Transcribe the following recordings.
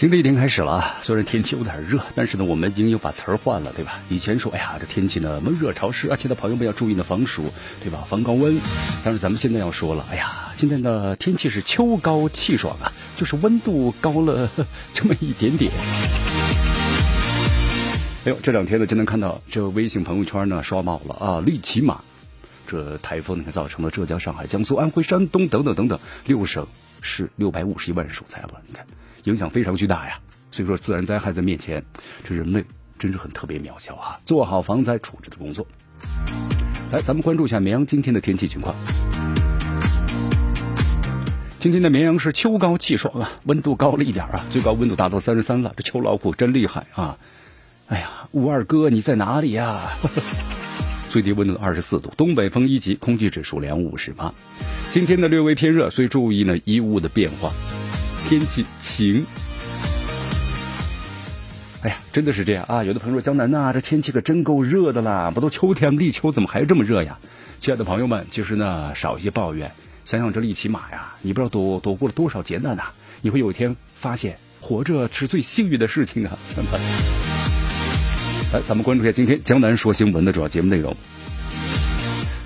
新的一天开始了，虽然天气有点热，但是呢，我们已经又把词儿换了，对吧？以前说，哎呀，这天气呢闷热潮湿，而且呢，朋友们要注意呢防暑，对吧？防高温。但是咱们现在要说了，哎呀，现在呢天气是秋高气爽啊，就是温度高了这么一点点。哎呦，这两天呢，就能看到这微信朋友圈呢刷爆了啊！利奇马，这台风呢造成了浙江、上海、江苏、安徽、山东等等等等六省是六百五十一万人受灾了，你看。影响非常巨大呀，所以说自然灾害在面前，这人类真是很特别渺小啊！做好防灾处置的工作。来，咱们关注一下绵阳今天的天气情况。今天的绵阳是秋高气爽啊，温度高了一点啊，最高温度达到三十三了。这秋老虎真厉害啊！哎呀，吴二哥你在哪里呀？最低温度二十四度，东北风一级，空气指数两五十八。今天的略微偏热，所以注意呢衣物的变化。天气晴，哎呀，真的是这样啊！有的朋友说：“江南呐，这天气可真够热的啦，不都秋天立秋，怎么还这么热呀？”亲爱的朋友们，其实呢，少一些抱怨，想想这利奇马呀，你不知道躲躲过了多少劫难呐！你会有一天发现，活着是最幸运的事情啊！来，咱们关注一下今天江南说新闻的主要节目内容。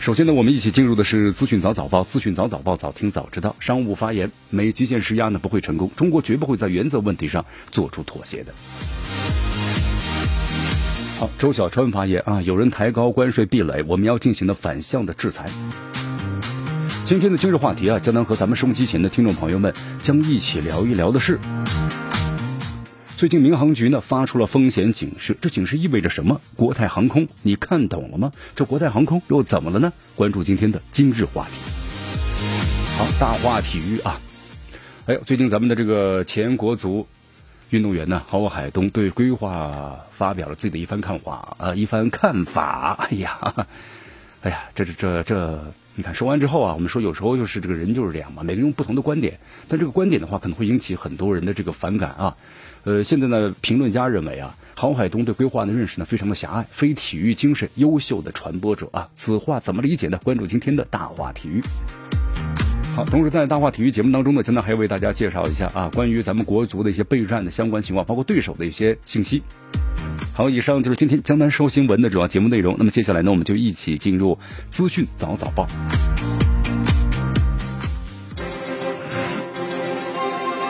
首先呢，我们一起进入的是资讯早早报，资讯早早报，早听早知道。商务发言，美极限施压呢不会成功，中国绝不会在原则问题上做出妥协的。好，周小川发言啊，有人抬高关税壁垒，我们要进行的反向的制裁。今天的今日话题啊，将能和咱们收机前的听众朋友们将一起聊一聊的是。最近民航局呢发出了风险警示，这警示意味着什么？国泰航空，你看懂了吗？这国泰航空又怎么了呢？关注今天的今日话题。好，大话体育啊！哎呦，最近咱们的这个前国足运动员呢，郝海东对规划发表了自己的一番看法啊，一番看法。哎呀，哎呀，这这这这，你看说完之后啊，我们说有时候就是这个人就是这样嘛，每个人用不同的观点，但这个观点的话，可能会引起很多人的这个反感啊。呃，现在呢，评论家认为啊，郝海东对规划的认识呢非常的狭隘，非体育精神优秀的传播者啊，此话怎么理解呢？关注今天的大话体育。好，同时在大话体育节目当中呢，现在还要为大家介绍一下啊，关于咱们国足的一些备战的相关情况，包括对手的一些信息。好，以上就是今天江南说新闻的主要节目内容。那么接下来呢，我们就一起进入资讯早早报，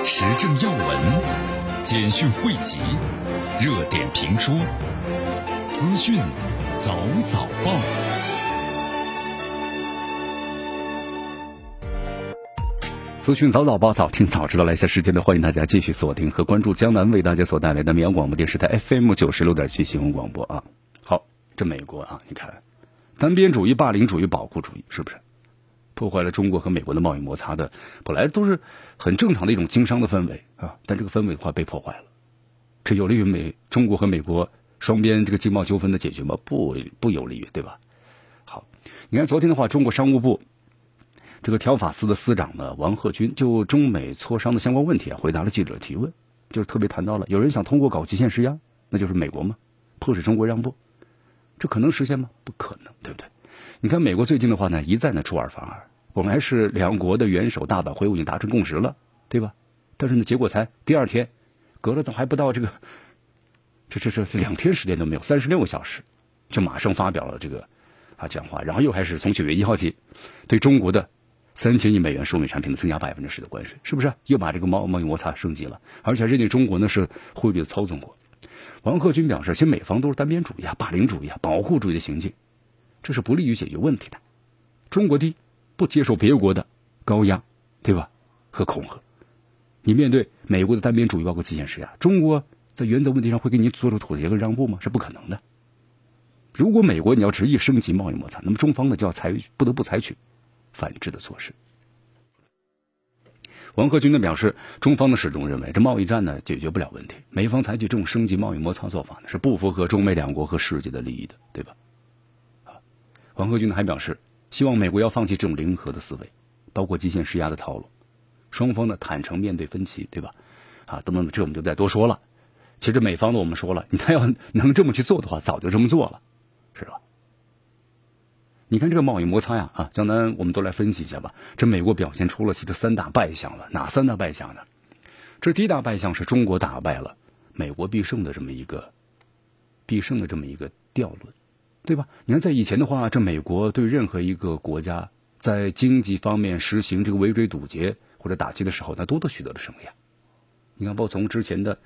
时政要闻。简讯汇集，热点评说，资讯早早报，资讯早早报，早听早知道。来下时间的，欢迎大家继续锁定和关注江南为大家所带来的绵阳广播电视台 FM 九十六点七新闻广播啊。好，这美国啊，你看，单边主义、霸凌主义、保护主义，是不是破坏了中国和美国的贸易摩擦的？本来都是。很正常的一种经商的氛围啊，但这个氛围的话被破坏了，这有利于美中国和美国双边这个经贸纠纷的解决吗？不不有利于，对吧？好，你看昨天的话，中国商务部这个条法司的司长呢，王鹤军就中美磋商的相关问题啊，回答了记者提问，就是特别谈到了有人想通过搞极限施压，那就是美国吗？迫使中国让步，这可能实现吗？不可能，对不对？你看美国最近的话呢，一再呢出尔反尔。本来是两国的元首大阪会晤已经达成共识了，对吧？但是呢，结果才第二天，隔了都还不到这个，这这这两天时间都没有，三十六个小时，就马上发表了这个啊讲话，然后又开始从九月一号起，对中国的三千亿美元输美产品的增加百分之十的关税，是不是？又把这个贸贸易摩擦升级了，而且认定中国呢是汇率的操纵国。王克军表示，其实美方都是单边主义啊、霸凌主义啊、保护主义的行径，这是不利于解决问题的。中国第一。不接受别国的高压，对吧？和恐吓，你面对美国的单边主义，包括极限施压，中国在原则问题上会给你做出妥协和让步吗？是不可能的。如果美国你要执意升级贸易摩擦，那么中方呢就要采取不得不采取反制的措施。王克军呢表示，中方呢始终认为这贸易战呢解决不了问题，美方采取这种升级贸易摩擦做法呢是不符合中美两国和世界的利益的，对吧？啊，王克军呢还表示，希望美国要放弃这种零和的思维，包括极限施压的套路，双方呢坦诚面对分歧，对吧？啊，等等，这我们就再多说了。其实美方呢，我们说了，他要能这么去做的话，早就这么做了，是吧？你看这个贸易摩擦呀，啊，江南，我们都来分析一下吧。这美国表现出了其实三大败相了，哪三大败相呢？这第一大败相是中国打败了美国必胜的这么一个必胜的这么一个调论，对吧？你看在以前的话，这美国对任何一个国家在经济方面实行这个围追堵截或者打击的时候，那多多取得了胜利啊。你看，包括从之前的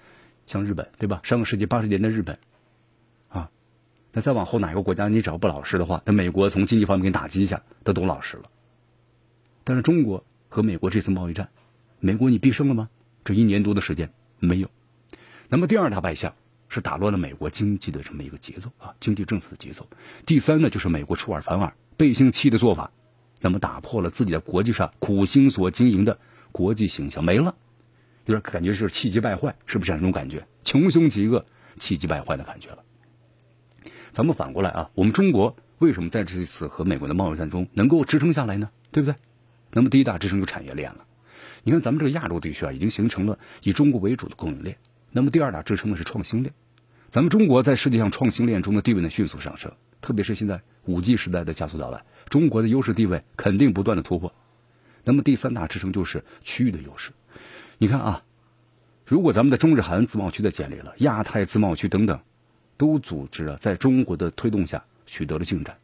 像日本，对吧？上个世纪八十年代日本。啊那再往后哪个国家你只要不老实的话，那美国从经济方面给你打击一下，他都老实了。但是中国和美国这次贸易战，美国你必胜了吗？这一年多的时间没有。那么第二大败相是打乱了美国经济的这么一个节奏啊，经济政策的节奏。第三呢，就是美国出尔反尔、背信弃义的做法，那么打破了自己在国际上苦心所经营的国际形象，没了，有点感觉是气急败坏，是不是这种感觉？穷凶极恶、气急败坏的感觉了。咱们反过来啊，我们中国为什么在这一次和美国的贸易战中能够支撑下来呢？对不对？那么第一大支撑就产业链了。你看咱们这个亚洲地区啊，已经形成了以中国为主的供应链。那么第二大支撑的是创新链。咱们中国在世界上创新链中的地位呢迅速上升，特别是现在五 G 时代的加速到来，中国的优势地位肯定不断的突破。那么第三大支撑就是区域的优势。你看啊，如果咱们的中日韩自贸区的建立了，亚太自贸区等等。都组织啊，在中国的推动下取得了进展。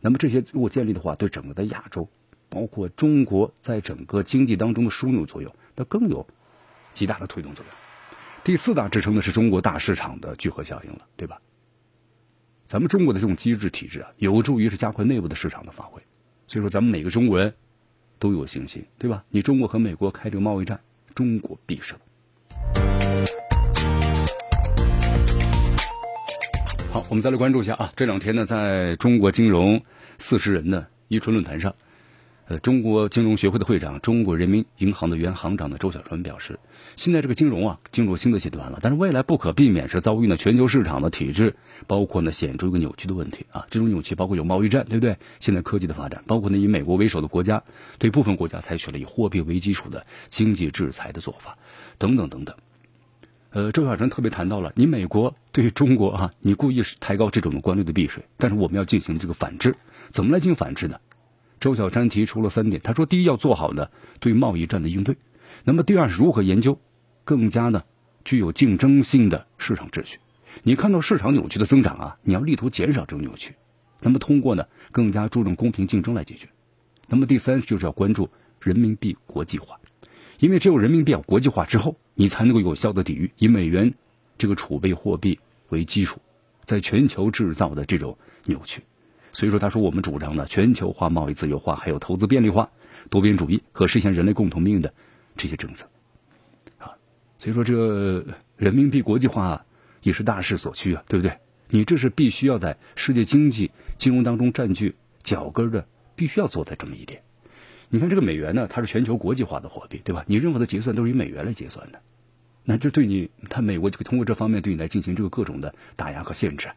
那么这些如果建立的话，对整个的亚洲，包括中国在整个经济当中的枢纽作用，那更有极大的推动作用。第四大支撑的是中国大市场的聚合效应了，对吧？咱们中国的这种机制体制啊，有助于是加快内部的市场的发挥。所以说，咱们每个中国人都有信心，对吧？你中国和美国开这个贸易战，中国必胜。好，我们再来关注一下啊，这两天呢，在中国金融四十人的伊春论坛上，呃，中国金融学会的会长、中国人民银行的原行长的周小川表示，现在这个金融啊进入新的阶段了，但是未来不可避免是遭遇呢全球市场的体制，包括呢显著一个扭曲的问题啊，这种扭曲包括有贸易战，对不对？现在科技的发展，包括呢以美国为首的国家对部分国家采取了以货币为基础的经济制裁的做法，等等等等。呃，周小川特别谈到了，你美国对中国啊，你故意是抬高这种的关税的避税，但是我们要进行这个反制，怎么来进行反制呢？周小川提出了三点，他说：第一，要做好呢对贸易战的应对；那么第二是如何研究更加呢具有竞争性的市场秩序。你看到市场扭曲的增长啊，你要力图减少这种扭曲，那么通过呢更加注重公平竞争来解决。那么第三就是要关注人民币国际化。因为只有人民币要国际化之后，你才能够有效的抵御以美元这个储备货币为基础，在全球制造的这种扭曲。所以说，他说我们主张呢全球化、贸易自由化，还有投资便利化、多边主义和实现人类共同命运的这些政策啊。所以说，这人民币国际化也是大势所趋啊，对不对？你这是必须要在世界经济金融当中占据脚跟的，必须要做的这么一点。你看这个美元呢，它是全球国际化的货币，对吧？你任何的结算都是以美元来结算的，那这对你，它美国就通过这方面对你来进行这个各种的打压和限制。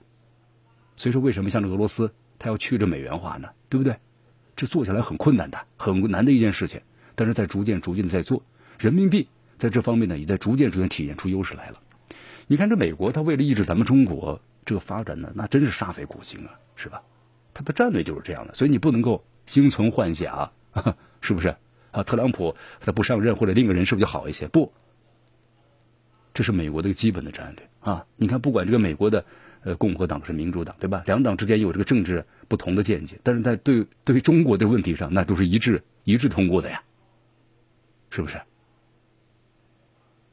所以说，为什么像这俄罗斯，他要去这美元化呢？对不对？这做起来很困难的，很难的一件事情。但是在逐渐、逐渐的在做，人民币在这方面呢，也在逐渐、逐渐体现出优势来了。你看这美国，它为了抑制咱们中国这个发展呢，那真是煞费苦心啊，是吧？它的战略就是这样的，所以你不能够心存幻想。是不是啊？特朗普他不上任或者另一个人是不是就好一些？不，这是美国的一个基本的战略啊！你看，不管这个美国的呃共和党是民主党，对吧？两党之间有这个政治不同的见解，但是在对对中国的问题上，那都是一致一致通过的呀，是不是？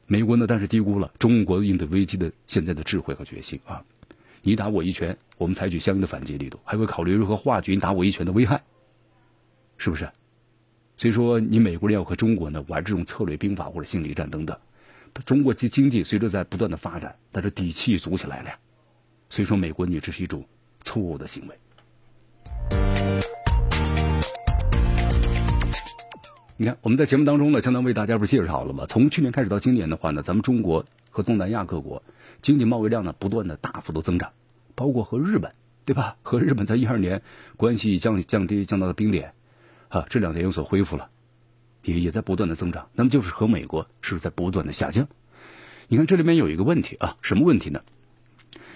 美国呢，但是低估了中国应对危机的现在的智慧和决心啊！你打我一拳，我们采取相应的反击力度，还会考虑如何化解你打我一拳的危害，是不是？所以说，你美国人要和中国呢玩这种策略兵法或者心理战等等，中国经经济随着在不断的发展，但是底气足起来了呀，所以说美国你这是一种错误的行为。你看我们在节目当中呢，相当为大家不是介绍了吗？从去年开始到今年的话呢，咱们中国和东南亚各国经济贸易量呢不断的大幅度增长，包括和日本，对吧？和日本在一二年关系降降低降到了冰点，啊，这两年有所恢复了，也也在不断的增长。那么就是和美国是在不断的下降。你看这里面有一个问题啊，什么问题呢？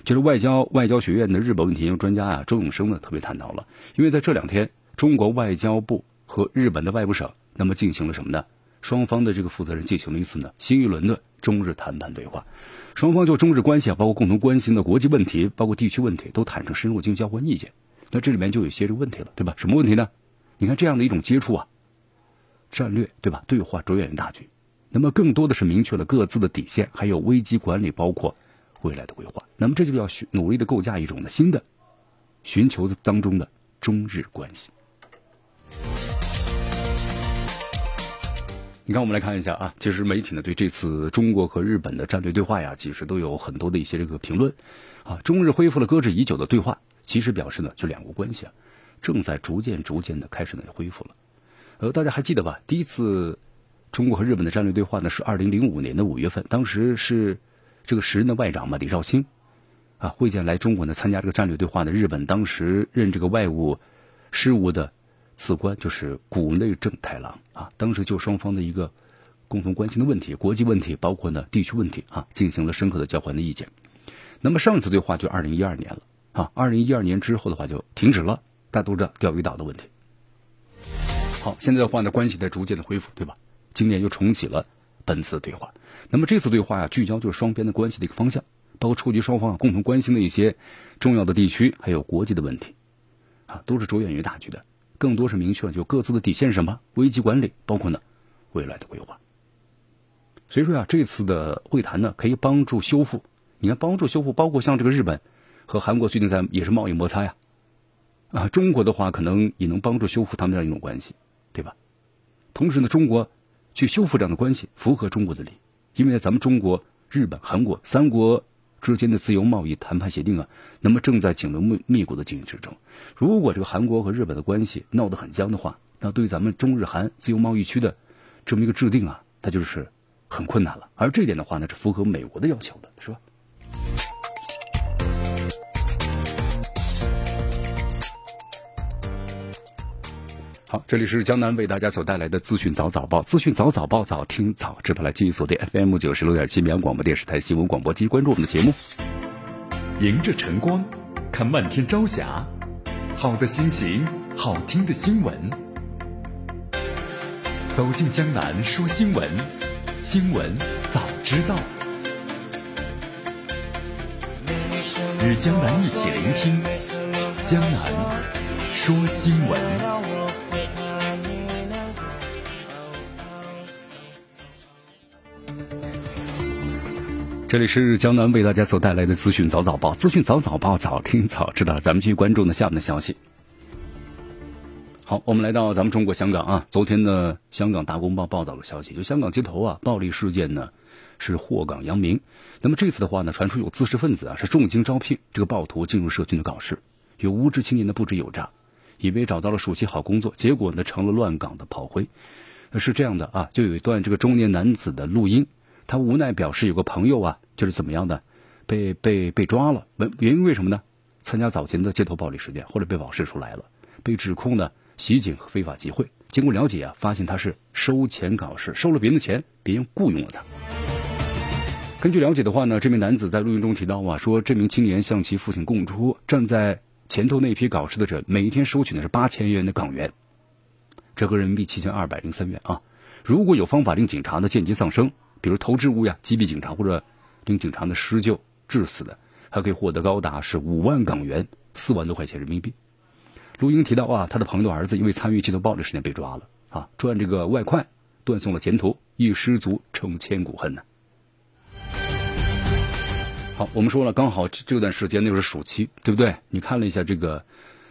就是外交外交学院的日本问题研究专家啊，周永生呢特别谈到了，因为在这两天，中国外交部和日本的外务省那么进行了什么呢？双方的这个负责人进行了一次呢新一轮的中日谈判对话，双方就中日关系啊，包括共同关心的国际问题，包括地区问题，都坦诚深入进行交换意见。那这里面就有些这个问题了，对吧？什么问题呢？你看这样的一种接触啊，战略对吧？对话着眼于大局，那么更多的是明确了各自的底线，还有危机管理，包括。未来的规划，那么这就要去努力的构架一种的新的，寻求当中的中日关系。你看，我们来看一下啊，其实媒体呢对这次中国和日本的战略对话呀，其实都有很多的一些这个评论啊。中日恢复了搁置已久的对话，其实表示呢，就两国关系啊，正在逐渐逐渐的开始呢恢复了。呃，大家还记得吧？第一次中国和日本的战略对话呢，是二零零五年的五月份，当时是。这个时任的外长嘛，李绍兴，啊，会见来中国呢参加这个战略对话的日本当时任这个外务事务的次官就是谷内正太郎啊，当时就双方的一个共同关心的问题、国际问题，包括呢地区问题啊，进行了深刻的交换的意见。那么上次对话就二零一二年了啊，二零一二年之后的话就停止了，大家都知道钓鱼岛的问题。好，现在的话呢，关系在逐渐的恢复，对吧？今年又重启了本次对话。那么这次对话呀，聚焦就是双边的关系的一个方向，包括触及双方共同关心的一些重要的地区，还有国际的问题，啊，都是着眼于大局的，更多是明确了就各自的底线什么，危机管理，包括呢未来的规划。所以说呀，这次的会谈呢，可以帮助修复，你看帮助修复，包括像这个日本和韩国最近在也是贸易摩擦呀，啊，中国的话可能也能帮助修复他们这样一种关系，对吧？同时呢，中国去修复这样的关系，符合中国的利益。因为咱们中国、日本、韩国三国之间的自由贸易谈判协定啊，那么正在紧锣密密鼓的进行之中。如果这个韩国和日本的关系闹得很僵的话，那对咱们中日韩自由贸易区的这么一个制定啊，它就是很困难了。而这一点的话呢，是符合美国的要求的，是吧？好，这里是江南为大家所带来的资讯早早报，资讯早早报，早听早知道。来继续锁定 FM 九十六点七绵阳广播电视台新闻广播机，关注我们的节目。迎着晨光，看漫天朝霞，好的心情，好听的新闻。走进江南说新闻，新闻早知道。与江南一起聆听江南说新闻。这里是江南为大家所带来的资讯早早报，资讯早早报，早听早知道。咱们继续关注呢下面的消息。好，我们来到咱们中国香港啊，昨天呢，香港大公报报道了消息，就香港街头啊暴力事件呢是祸港扬名。那么这次的话呢，传出有知识分子啊是重金招聘这个暴徒进入社区的搞事，有无知青年的布置有诈，以为找到了暑期好工作，结果呢成了乱港的炮灰。是这样的啊，就有一段这个中年男子的录音。他无奈表示，有个朋友啊，就是怎么样的，被被被抓了。原原因为什么呢？参加早前的街头暴力事件，后来被保释出来了，被指控呢袭警和非法集会。经过了解啊，发现他是收钱搞事，收了别人的钱，别人雇佣了他。根据了解的话呢，这名男子在录音中提到啊，说这名青年向其父亲供出，站在前头那批搞事的者每天收取的是八千元的港元，折合人民币七千二百零三元啊。如果有方法令警察呢间接丧生。比如投掷物呀，击毙警察或者令警察的施救致死的，还可以获得高达是五万港元，四万多块钱人民币。陆英提到啊，他的朋友儿子因为参与街头暴力事件被抓了啊，赚这个外快，断送了前途，一失足成千古恨呢。好，我们说了，刚好这段时间那是暑期，对不对？你看了一下这个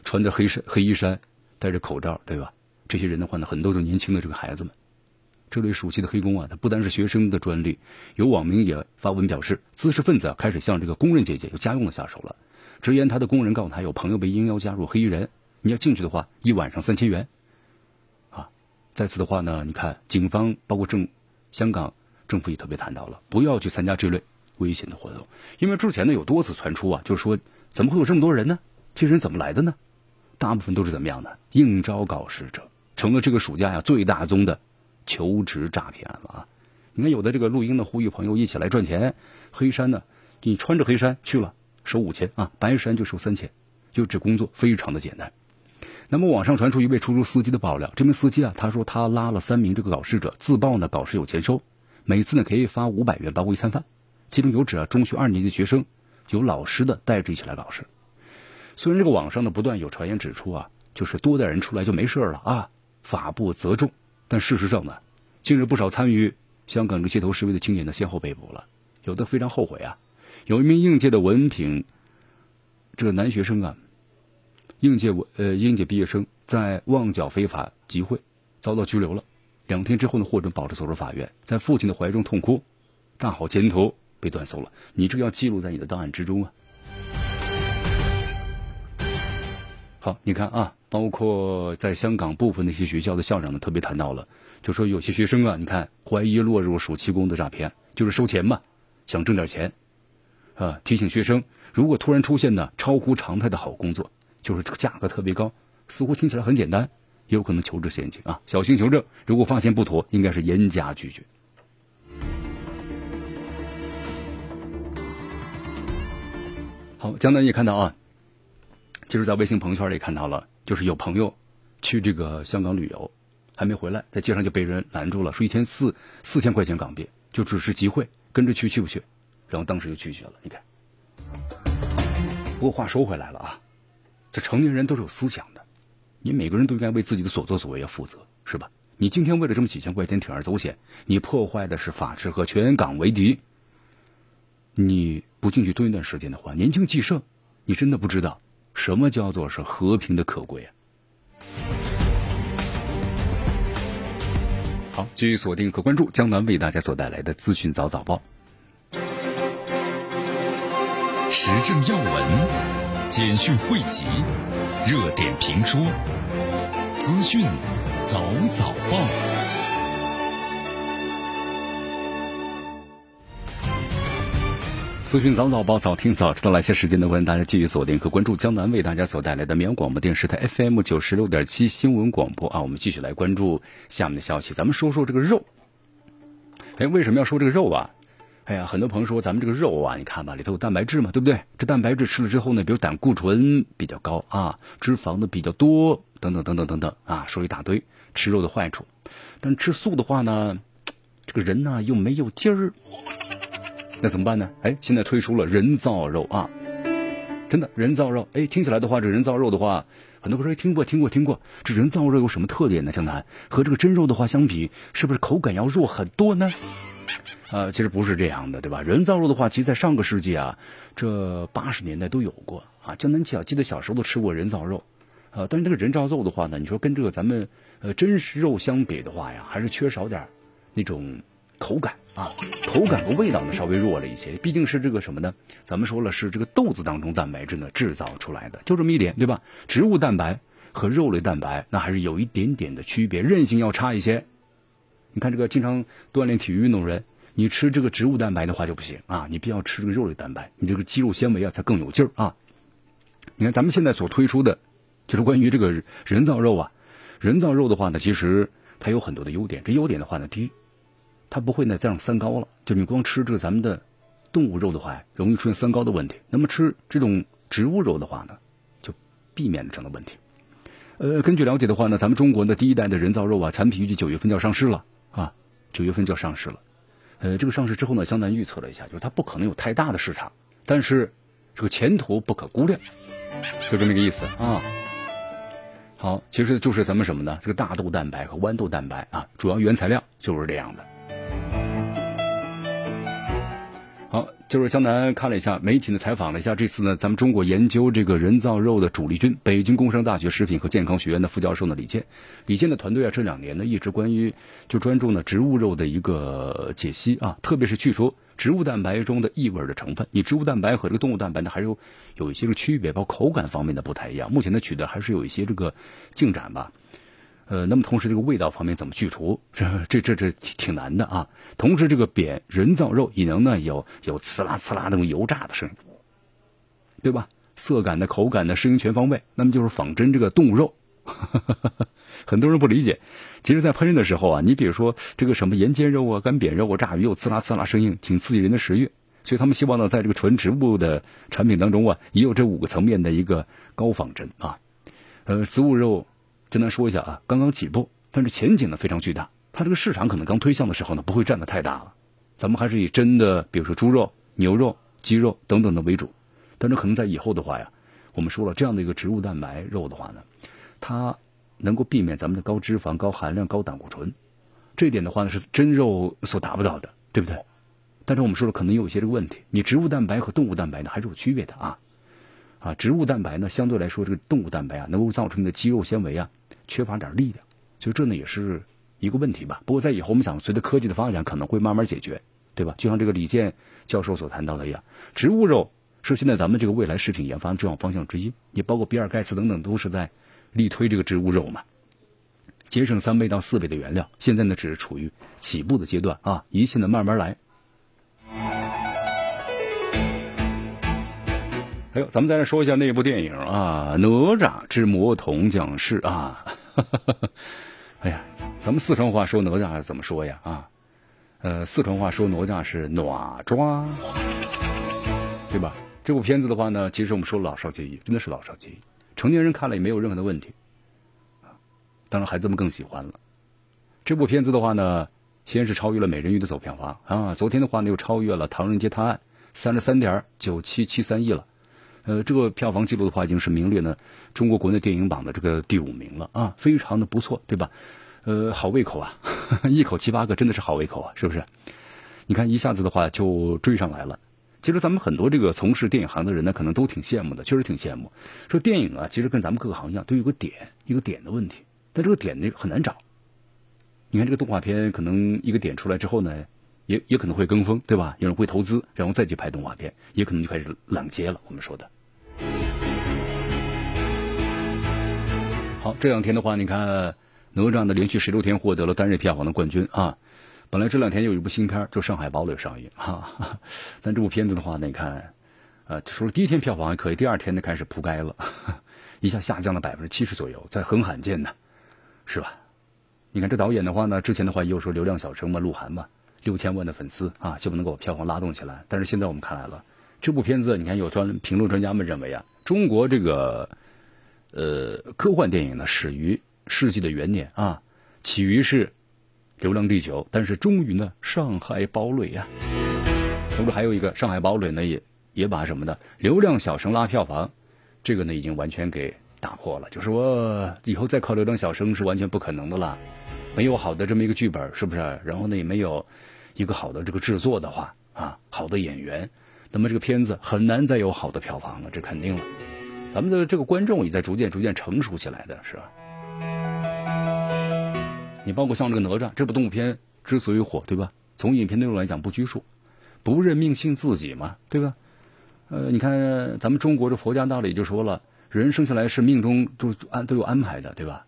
穿着黑衫黑衣衫，戴着口罩，对吧？这些人的话呢，很多都年轻的这个孩子们。这类暑期的黑工啊，它不单是学生的专利。有网民也发文表示，知识分子啊开始向这个工人阶级有家用的下手了。直言他的工人告诉他，有朋友被应邀加入黑衣人，你要进去的话，一晚上三千元，啊，再次的话呢，你看警方包括政香港政府也特别谈到了，不要去参加这类危险的活动，因为之前呢有多次传出啊，就是说怎么会有这么多人呢？这人怎么来的呢？大部分都是怎么样的？应招搞事者，成了这个暑假呀最大宗的求职诈骗了啊！你看有的这个录音呢，呼吁朋友一起来赚钱，黑山呢，你穿着黑衫去了收五千啊，白衫就收三千，就这工作非常的简单。那么网上传出一位出租司机的爆料，这名司机啊，他说他拉了三名这个搞事者，自曝呢搞事有钱收，每次呢可以发五百元包括一餐饭，其中有指啊中学二年级学生，有老师的带着一起来搞事。虽然这个网上呢不断有传言指出啊，就是多带人出来就没事了啊，法不责众。但事实上呢，近日不少参与香港这街头示威的青年呢，先后被捕了，有的非常后悔啊。有一名应届的文凭这个男学生啊，应届文呃应届毕业生在旺角非法集会遭到拘留了，两天之后呢获准保释走入法院，在父亲的怀中痛哭，大好前途被断送了。你这要记录在你的档案之中啊。好，你看啊，包括在香港部分那些学校的校长呢，特别谈到了，就说有些学生啊，你看怀疑落入暑期工的诈骗，就是收钱嘛，想挣点钱，啊，提醒学生，如果突然出现呢超乎常态的好工作，就是这个价格特别高，似乎听起来很简单，也有可能求职陷阱啊，小心求证，如果发现不妥，应该是严加拒绝。好，江南也看到啊。就是在微信朋友圈里看到了，就是有朋友去这个香港旅游，还没回来，在街上就被人拦住了，说一天四四千块钱港币，就只是集会，跟着去去不去？然后当时就拒绝了。你看，不过话说回来了啊，这成年人都是有思想的，你每个人都应该为自己的所作所为要负责，是吧？你今天为了这么几千块钱铤而走险，你破坏的是法治和全港为敌。你不进去蹲一段时间的话，年轻气盛，你真的不知道。什么叫做是和平的可贵啊？好，继续锁定和关注江南为大家所带来的资讯早早报，时政要闻、简讯汇集、热点评说、资讯早早报。资讯早早报，早听早知道。来些时间呢，欢迎大家继续锁定和关注江南为大家所带来的绵阳广播电视台 FM 九十六点七新闻广播啊。我们继续来关注下面的消息。咱们说说这个肉。哎，为什么要说这个肉啊？哎呀，很多朋友说咱们这个肉啊，你看吧，里头有蛋白质嘛，对不对？这蛋白质吃了之后呢，比如胆固醇比较高啊，脂肪呢比较多，等等等等等等啊，说一大堆吃肉的坏处。但吃素的话呢，这个人呢又没有劲儿。那怎么办呢？哎，现在推出了人造肉啊，真的人造肉。哎，听起来的话，这人造肉的话，很多朋友说听过听过听过。这人造肉有什么特点呢？江南和这个真肉的话相比，是不是口感要弱很多呢？呃，其实不是这样的，对吧？人造肉的话，其实在上个世纪啊，这八十年代都有过啊。江南小记得小时候都吃过人造肉，呃，但是这个人造肉的话呢，你说跟这个咱们呃真实肉相比的话呀，还是缺少点那种口感。啊，口感和味道呢稍微弱了一些，毕竟是这个什么呢？咱们说了是这个豆子当中蛋白质呢制造出来的，就这么一点，对吧？植物蛋白和肉类蛋白那还是有一点点的区别，韧性要差一些。你看这个经常锻炼体育运动人，你吃这个植物蛋白的话就不行啊，你必要吃这个肉类蛋白，你这个肌肉纤维啊才更有劲儿啊。你看咱们现在所推出的，就是关于这个人造肉啊，人造肉的话呢，其实它有很多的优点，这优点的话呢，第一。它不会呢再让三高了，就你光吃这个咱们的动物肉的话，容易出现三高的问题。那么吃这种植物肉的话呢，就避免了这样的问题。呃，根据了解的话呢，咱们中国的第一代的人造肉啊，产品预计九月份就要上市了啊，九月份就要上市了。呃，这个上市之后呢，江南预测了一下，就是它不可能有太大的市场，但是这个前途不可估量，就这么个意思啊。好，其实就是咱们什么呢？这个大豆蛋白和豌豆蛋白啊，主要原材料就是这样的。好，就是江南看了一下媒体呢，采访了一下这次呢，咱们中国研究这个人造肉的主力军，北京工商大学食品和健康学院的副教授呢李健，李健的团队啊，这两年呢一直关于就专注呢植物肉的一个解析啊，特别是去除植物蛋白中的异味的成分。你植物蛋白和这个动物蛋白呢，还有有一些个区别，包括口感方面的不太一样。目前呢取得还是有一些这个进展吧。呃，那么同时这个味道方面怎么去除？这这这这挺难的啊。同时这个扁人造肉也能呢有有呲啦呲啦那种油炸的声音，对吧？色感的、口感的适应全方位，那么就是仿真这个动物肉。很多人不理解，其实，在烹饪的时候啊，你比如说这个什么盐煎肉啊、干煸肉啊、炸鱼有，呲啦呲啦声音，挺刺激人的食欲。所以他们希望呢，在这个纯植物的产品当中啊，也有这五个层面的一个高仿真啊。呃，植物肉。简单说一下啊，刚刚起步，但是前景呢非常巨大。它这个市场可能刚推向的时候呢，不会占的太大了。咱们还是以真的，比如说猪肉、牛肉、鸡肉等等的为主。但是可能在以后的话呀，我们说了这样的一个植物蛋白肉的话呢，它能够避免咱们的高脂肪、高含量、高胆固醇。这一点的话呢，是真肉所达不到的，对不对？但是我们说了，可能有一些这个问题。你植物蛋白和动物蛋白呢，还是有区别的啊。啊，植物蛋白呢，相对来说，这个动物蛋白啊，能够造成你的肌肉纤维啊。缺乏点力量，所以这呢也是一个问题吧。不过在以后，我们想随着科技的发展，可能会慢慢解决，对吧？就像这个李健教授所谈到的一样，植物肉是现在咱们这个未来食品研发的重要方向之一。也包括比尔盖茨等等都是在力推这个植物肉嘛，节省三倍到四倍的原料。现在呢只是处于起步的阶段啊，一切呢慢慢来。还有，咱们再来说一下那部电影啊，《哪吒之魔童降世》啊。哎呀，咱们四川话说哪吒怎么说呀？啊，呃，四川话说哪吒是哪吒，对吧？这部片子的话呢，其实我们说老少皆宜，真的是老少皆宜，成年人看了也没有任何的问题。当然，孩子们更喜欢了。这部片子的话呢，先是超越了《美人鱼》的走票房啊，昨天的话呢又超越了《唐人街探案》，三十三点九七七三亿了。呃，这个票房记录的话，已经是名列呢中国国内电影榜的这个第五名了啊，非常的不错，对吧？呃，好胃口啊，一口七八个，真的是好胃口啊，是不是？你看一下子的话就追上来了。其实咱们很多这个从事电影行的人呢，可能都挺羡慕的，确实挺羡慕。说电影啊，其实跟咱们各个行业都有个点，一个点的问题，但这个点呢很难找。你看这个动画片，可能一个点出来之后呢，也也可能会跟风，对吧？有人会投资，然后再去拍动画片，也可能就开始冷接了。我们说的。好，这两天的话，你看哪吒呢，连续十六天获得了单日票房的冠军啊。本来这两天有一部新片就《上海堡垒》上映哈，但这部片子的话呢，你看，呃，除了第一天票房还可以，第二天呢开始铺盖了，一下下降了百分之七十左右，在很罕见的，是吧？你看这导演的话呢，之前的话又说流量小生嘛，鹿晗嘛，六千万的粉丝啊，就不能够票房拉动起来。但是现在我们看来了。这部片子，你看有专评论专家们认为啊，中国这个呃科幻电影呢始于世纪的元年啊，起于是《流浪地球》，但是终于呢《上海堡垒》呀，同时还有一个《上海堡垒》呢也也把什么呢流量小生拉票房，这个呢已经完全给打破了，就是说以后再靠流量小生是完全不可能的了，没有好的这么一个剧本，是不是？然后呢也没有一个好的这个制作的话啊，好的演员。那么这个片子很难再有好的票房了，这肯定了。咱们的这个观众也在逐渐逐渐成熟起来的，是吧？你包括像这个哪吒这部动物片之所以火，对吧？从影片内容来讲不拘束，不认命信自己嘛，对吧？呃，你看咱们中国这佛家道理就说了，人生下来是命中都安都有安排的，对吧？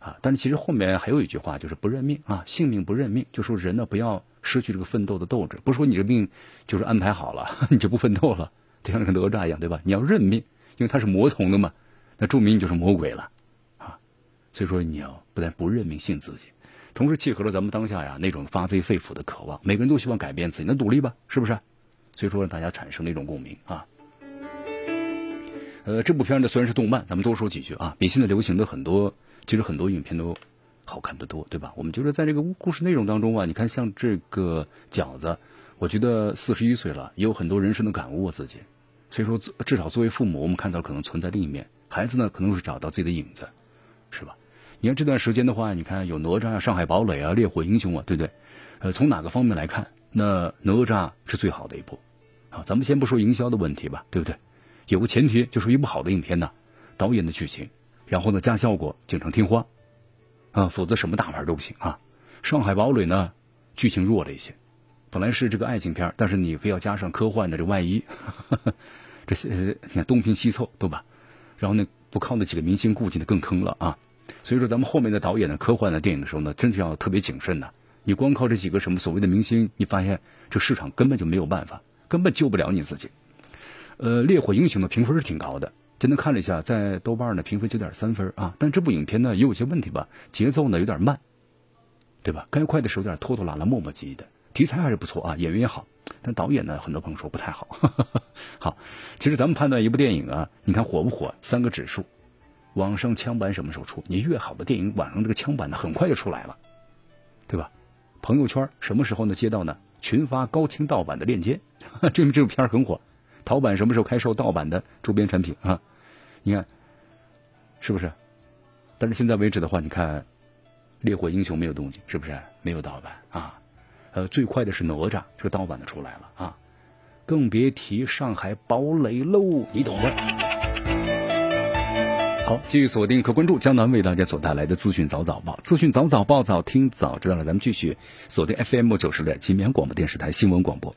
啊，但是其实后面还有一句话，就是不认命啊，性命不认命，就说人呢不要。失去这个奋斗的斗志，不是说你这命就是安排好了，你就不奋斗了，就像那个哪吒一样，对吧？你要认命，因为他是魔童的嘛，那著名就是魔鬼了，啊，所以说你要不但不认命信自己，同时契合了咱们当下呀那种发自肺腑的渴望，每个人都希望改变自己，那努力吧，是不是？所以说让大家产生了一种共鸣啊。呃，这部片呢虽然是动漫，咱们多说几句啊，比现在流行的很多，其实很多影片都。好看的多，对吧？我们觉得在这个故事内容当中啊，你看像这个饺子，我觉得四十一岁了，也有很多人生的感悟自己。所以说，至少作为父母，我们看到可能存在另一面，孩子呢可能是找到自己的影子，是吧？你看这段时间的话，你看有哪吒啊、上海堡垒啊、烈火英雄啊，对不对？呃，从哪个方面来看，那哪吒是最好的一部啊。咱们先不说营销的问题吧，对不对？有个前提，就是一部好的影片呢，导演的剧情，然后呢加效果，经常听话。啊，否则什么大牌都不行啊！上海堡垒呢，剧情弱了一些，本来是这个爱情片，但是你非要加上科幻的这外衣，这些你看东拼西凑，对吧？然后呢，不靠那几个明星，顾忌的更坑了啊！所以说，咱们后面的导演的科幻的电影的时候呢，真是要特别谨慎的。你光靠这几个什么所谓的明星，你发现这市场根本就没有办法，根本救不了你自己。呃，《烈火英雄》的评分是挺高的，今天看了一下，在豆瓣呢评分九点三分啊。但这部影片呢也有些问题吧，节奏呢有点慢，对吧？该快的时候有点拖拖拉拉、磨磨唧唧的。题材还是不错啊，演员也好，但导演呢，很多朋友说不太好。好，其实咱们判断一部电影啊，你看火不火，三个指数：网上枪版什么时候出？你越好的电影，网上这个枪版呢，很快就出来了，对吧？朋友圈什么时候呢？接到呢？群发高清盗版的链接，证 明这部片很火。淘版什么时候开售盗版的周边产品啊？你看，是不是？但是现在为止的话，你看《烈火英雄》没有动静，是不是？没有盗版啊？呃，最快的是哪吒，这个盗版的出来了啊，更别提上海堡垒喽，你懂的。好，继续锁定和关注江南为大家所带来的资讯早早报，资讯早早报早听早知道了，咱们继续锁定 FM 九十点七绵阳广播电视台新闻广播。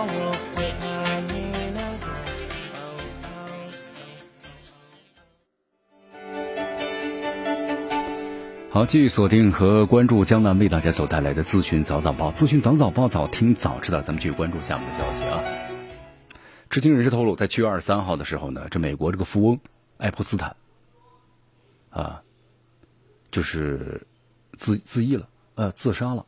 好，继续锁定和关注江南为大家所带来的资讯早早报，资讯早早报早听早知道。咱们继续关注下面的消息啊。知情人士透露，在七月二十三号的时候呢，这美国这个富翁。爱泼斯坦，啊，就是自自缢了，呃，自杀了。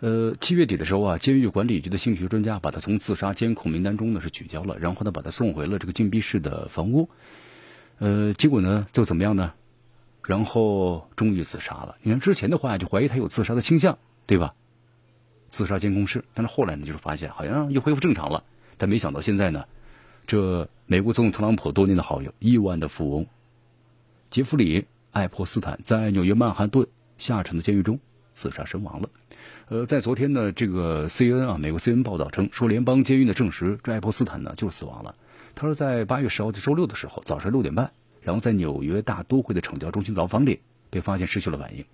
呃，七月底的时候啊，监狱管理局的心理学专家把他从自杀监控名单中呢是取消了，然后呢把他送回了这个禁闭室的房屋。呃，结果呢就怎么样呢？然后终于自杀了。你看之前的话就怀疑他有自杀的倾向，对吧？自杀监控室，但是后来呢就是发现好像又恢复正常了，但没想到现在呢。这美国总统特朗普多年的好友、亿万的富翁杰弗里·爱泼斯坦在纽约曼哈顿下城的监狱中自杀身亡了。呃，在昨天呢，这个 C N 啊，美国 C N 报道称说，联邦监狱呢证实这爱泼斯坦呢就是死亡了。他说，在八月十号的周六的时候，早上六点半，然后在纽约大都会的惩教中心牢房里被发现失去了反应。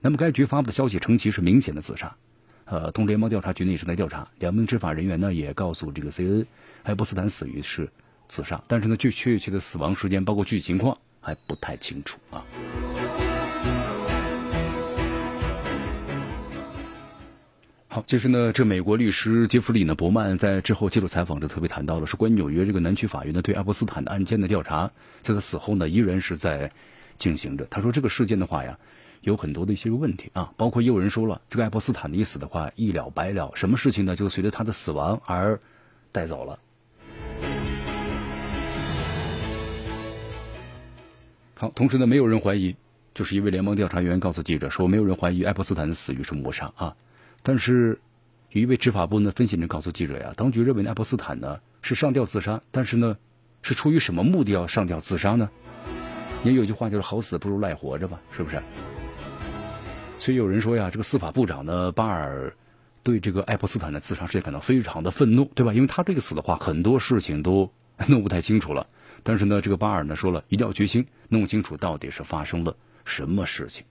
那么该局发布的消息称其是明显的自杀。呃，东联邦调查局呢也正在调查，两名执法人员呢也告诉这个 C N。爱泼斯坦死于是自杀，但是呢，具确切的死亡时间，包括具体情况还不太清楚啊。好，其实呢，这美国律师杰弗里呢伯曼在之后接受采访中特别谈到了，是关于纽约这个南区法院呢对爱泼斯坦的案件的调查，在他死后呢依然是在进行着。他说这个事件的话呀，有很多的一些个问题啊，包括也有人说了，这个爱泼斯坦的一死的话一了百了，什么事情呢就随着他的死亡而带走了。好，同时呢，没有人怀疑，就是一位联邦调查员告诉记者说，没有人怀疑爱泼斯坦的死于是谋杀啊。但是，有一位执法部门的分析人告诉记者呀，当局认为爱泼斯坦呢是上吊自杀，但是呢，是出于什么目的要上吊自杀呢？也有句话就是“好死不如赖活着”吧，是不是？所以有人说呀，这个司法部长呢巴尔对这个爱泼斯坦的自杀事件感到非常的愤怒，对吧？因为他这个死的话，很多事情都 弄不太清楚了。但是呢，这个巴尔呢说了一定要决心弄清楚到底是发生了什么事情。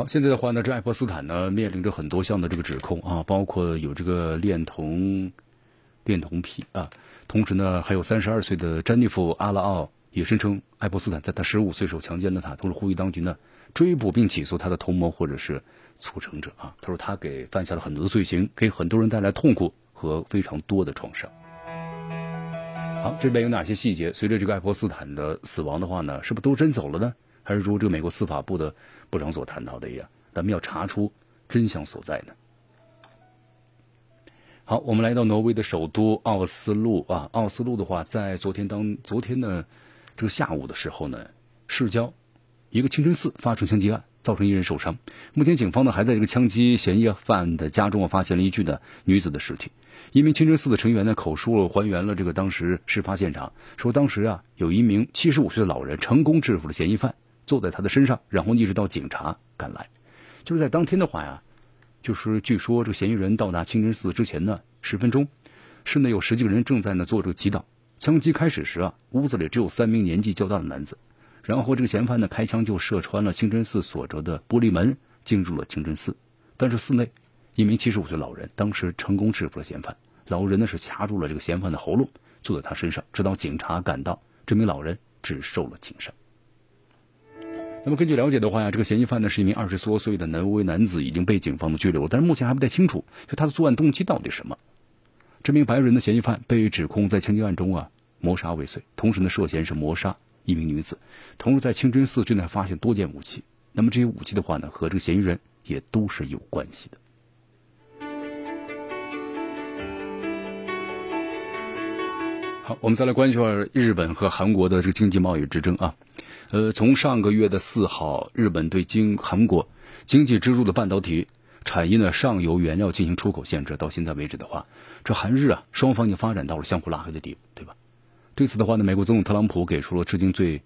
好，现在的话呢，这爱泼斯坦呢面临着很多项的这个指控啊，包括有这个恋童、恋童癖啊，同时呢还有三十二岁的詹妮弗·阿拉奥。也声称爱泼斯坦在他十五岁时候强奸了他，同时呼吁当局呢追捕并起诉他的同谋或者是促成者啊。他说他给犯下了很多的罪行，给很多人带来痛苦和非常多的创伤。好，这边有哪些细节？随着这个爱泼斯坦的死亡的话呢，是不是都真走了呢？还是说这个美国司法部的部长所谈到的一样，咱们要查出真相所在呢？好，我们来到挪威的首都奥斯陆啊，奥斯陆的话，在昨天当昨天呢。这个下午的时候呢，市郊一个清真寺发生枪击案，造成一人受伤。目前警方呢还在这个枪击嫌疑犯的家中啊发现了一具的女子的尸体。一名清真寺的成员呢口述还原了这个当时事发现场，说当时啊有一名七十五岁的老人成功制服了嫌疑犯，坐在他的身上，然后一直到警察赶来。就是在当天的话呀，就是据说这个嫌疑人到达清真寺之前呢十分钟，室内有十几个人正在呢做这个祈祷。枪击开始时啊，屋子里只有三名年纪较大的男子，然后这个嫌犯呢开枪就射穿了清真寺锁着的玻璃门，进入了清真寺。但是寺内。一名七十五岁老人当时成功制服了嫌犯，老人呢是掐住了这个嫌犯的喉咙，坐在他身上，直到警察赶到，这名老人只受了轻伤。那么根据了解的话呀，这个嫌疑犯呢是一名二十多岁的南威男子，已经被警方的拘留，但是目前还不太清楚，就他的作案动机到底什么。这名白人的嫌疑犯被指控在枪击案中啊谋杀未遂，同时呢涉嫌是谋杀一名女子，同时在清真寺内发现多件武器，那么这些武器的话呢和这个嫌疑人也都是有关系的。好我们再来关注下日本和韩国的这个经济贸易之争啊。呃，从上个月的四号，日本对经韩国经济支柱的半导体产业呢上游原料进行出口限制，到现在为止的话，这韩日啊双方已经发展到了相互拉黑的地步，对吧？对此的话呢，美国总统特朗普给出了至今最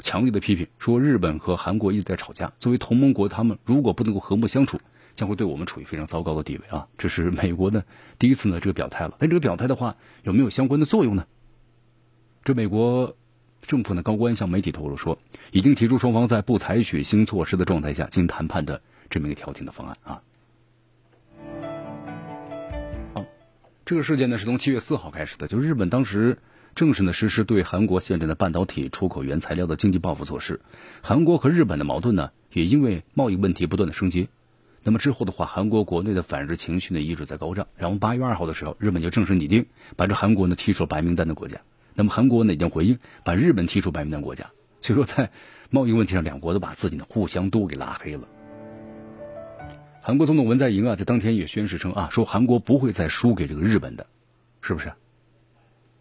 强烈的批评，说日本和韩国一直在吵架，作为同盟国，他们如果不能够和睦相处，将会对我们处于非常糟糕的地位啊。这是美国的第一次呢这个表态了，但这个表态的话有没有相关的作用呢？这美国政府呢高官向媒体透露说，已经提出双方在不采取新措施的状态下进行谈判的这么一个调停的方案啊。好，这个事件呢是从七月四号开始的，就日本当时正式的实施对韩国限制的半导体出口原材料的经济报复措施，韩国和日本的矛盾呢也因为贸易问题不断的升级。那么之后的话，韩国国内的反日情绪呢一直在高涨，然后八月二号的时候，日本就正式拟定把这韩国呢踢出白名单的国家。那么韩国呢已经回应，把日本踢出白名单国家。所以说，在贸易问题上，两国都把自己呢互相都给拉黑了。韩国总统文在寅啊，在当天也宣誓称啊，说韩国不会再输给这个日本的，是不是？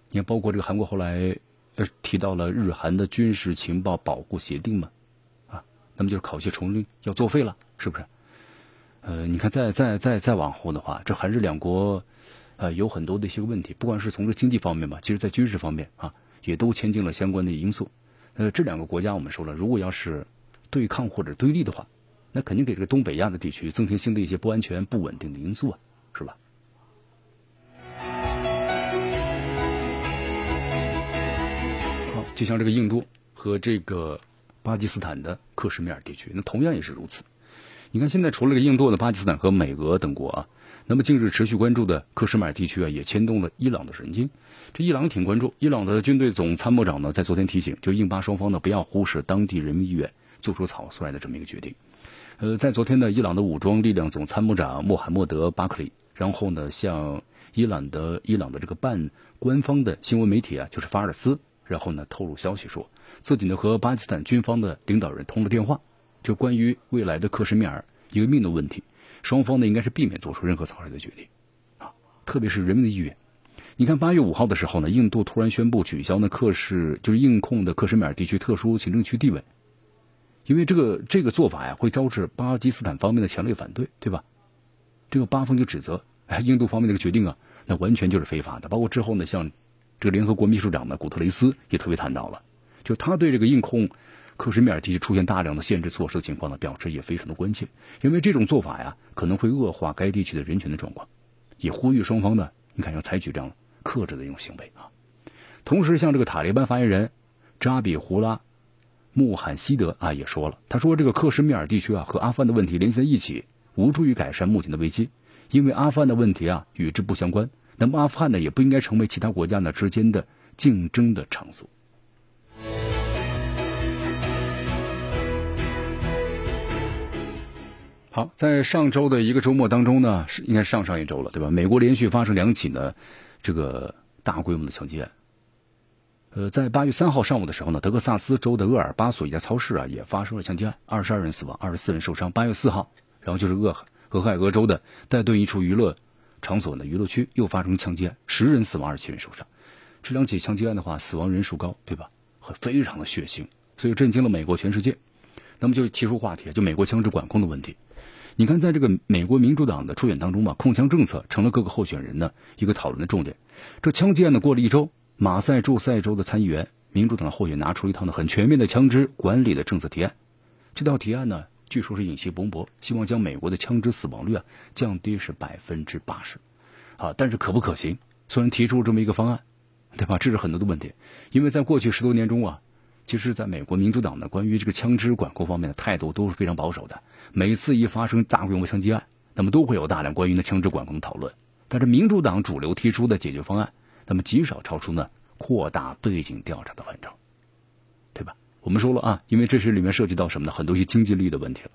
你看，包括这个韩国后来呃提到了日韩的军事情报保护协定嘛，啊，那么就是考期重令要作废了，是不是？呃，你看，再再再再往后的话，这韩日两国。呃，有很多的一些问题，不管是从这经济方面吧，其实在军事方面啊，也都签订了相关的因素。呃，这两个国家我们说了，如果要是对抗或者对立的话，那肯定给这个东北亚的地区增添新的一些不安全、不稳定的因素啊，是吧？好，就像这个印度和这个巴基斯坦的克什米尔地区，那同样也是如此。你看，现在除了个印度的巴基斯坦和美俄等国啊。那么近日持续关注的克什米尔地区啊，也牵动了伊朗的神经。这伊朗挺关注，伊朗的军队总参谋长呢，在昨天提醒，就印巴双方呢，不要忽视当地人民意愿，做出草率的这么一个决定。呃，在昨天呢，伊朗的武装力量总参谋长穆罕默德·巴克里，然后呢，向伊朗的伊朗的这个半官方的新闻媒体啊，就是法尔斯，然后呢，透露消息说，自己呢和巴基斯坦军方的领导人通了电话，就关于未来的克什米尔一个命的问题。双方呢，应该是避免做出任何草率的决定，啊，特别是人民的意愿。你看，八月五号的时候呢，印度突然宣布取消呢克什就是印控的克什米尔地区特殊行政区地位，因为这个这个做法呀，会招致巴基斯坦方面的强烈反对，对吧？这个巴方就指责，哎，印度方面这个决定啊，那完全就是非法的。包括之后呢，像这个联合国秘书长呢古特雷斯也特别谈到了，就他对这个印控。克什米尔地区出现大量的限制措施的情况呢，表示也非常的关切，因为这种做法呀，可能会恶化该地区的人权的状况，也呼吁双方呢，你看要采取这样克制的一种行为啊。同时，像这个塔利班发言人扎比胡拉穆罕希德啊也说了，他说这个克什米尔地区啊和阿富汗的问题联系在一起，无助于改善目前的危机，因为阿富汗的问题啊与之不相关，那么阿富汗呢也不应该成为其他国家呢之间的竞争的场所。好，在上周的一个周末当中呢，是应该上上一周了，对吧？美国连续发生两起呢，这个大规模的枪击案。呃，在八月三号上午的时候呢，德克萨斯州的厄尔巴索一家超市啊，也发生了枪击案，二十二人死亡，二十四人受伤。八月四号，然后就是俄俄亥俄州的戴顿一处娱乐场所呢，娱乐区又发生枪击案，十人死亡，二十七人受伤。这两起枪击案的话，死亡人数高，对吧？很非常的血腥，所以震惊了美国全世界。那么就提出话题，就美国枪支管控的问题。你看，在这个美国民主党的初选当中吧，控枪政策成了各个候选人的一个讨论的重点。这枪击案呢过了一周，马赛诸塞州的参议员民主党的候选拿出一套呢很全面的枪支管理的政策提案。这套提案呢，据说是引气蓬勃，希望将美国的枪支死亡率啊降低是百分之八十。啊，但是可不可行？虽然提出了这么一个方案，对吧？这是很多的问题，因为在过去十多年中啊。其实，在美国民主党呢，关于这个枪支管控方面的态度都是非常保守的。每次一发生大规模枪击案，那么都会有大量关于呢枪支管控的讨论。但是，民主党主流提出的解决方案，那么极少超出呢扩大背景调查的范畴，对吧？我们说了啊，因为这是里面涉及到什么呢？很多一些经济利益的问题了。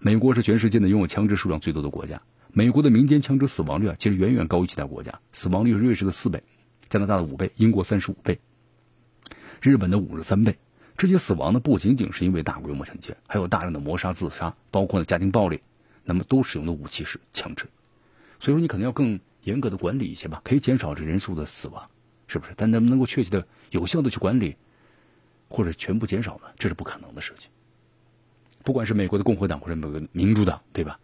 美国是全世界呢拥有枪支数量最多的国家，美国的民间枪支死亡率啊，其实远远高于其他国家，死亡率是瑞士的四倍，加拿大的五倍，英国三十五倍。日本的五十三倍，这些死亡呢不仅仅是因为大规模抢劫，还有大量的谋杀、自杀，包括呢家庭暴力，那么都使用的武器是枪支，所以说你可能要更严格的管理一些吧，可以减少这人数的死亡，是不是？但能不能够确切的、有效的去管理，或者全部减少呢？这是不可能的事情。不管是美国的共和党或者美国民主党，对吧？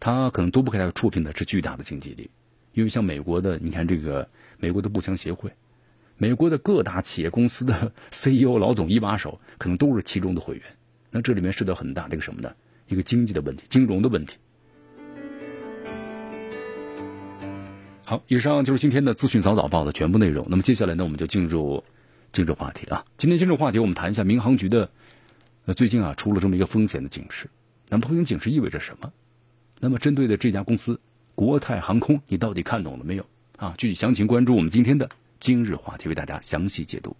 他可能都不给他触屏的是巨大的经济力，因为像美国的，你看这个美国的步枪协会。美国的各大企业公司的 CEO、老总、一把手，可能都是其中的会员。那这里面涉及到很大的一个什么呢？一个经济的问题、金融的问题。好，以上就是今天的资讯早早报的全部内容。那么接下来呢，我们就进入进入话题啊。今天进入话题，我们谈一下民航局的呃最近啊出了这么一个风险的警示。那么风险警示意味着什么？那么针对的这家公司国泰航空，你到底看懂了没有啊？具体详情关注我们今天的。今日话题为大家详细解读。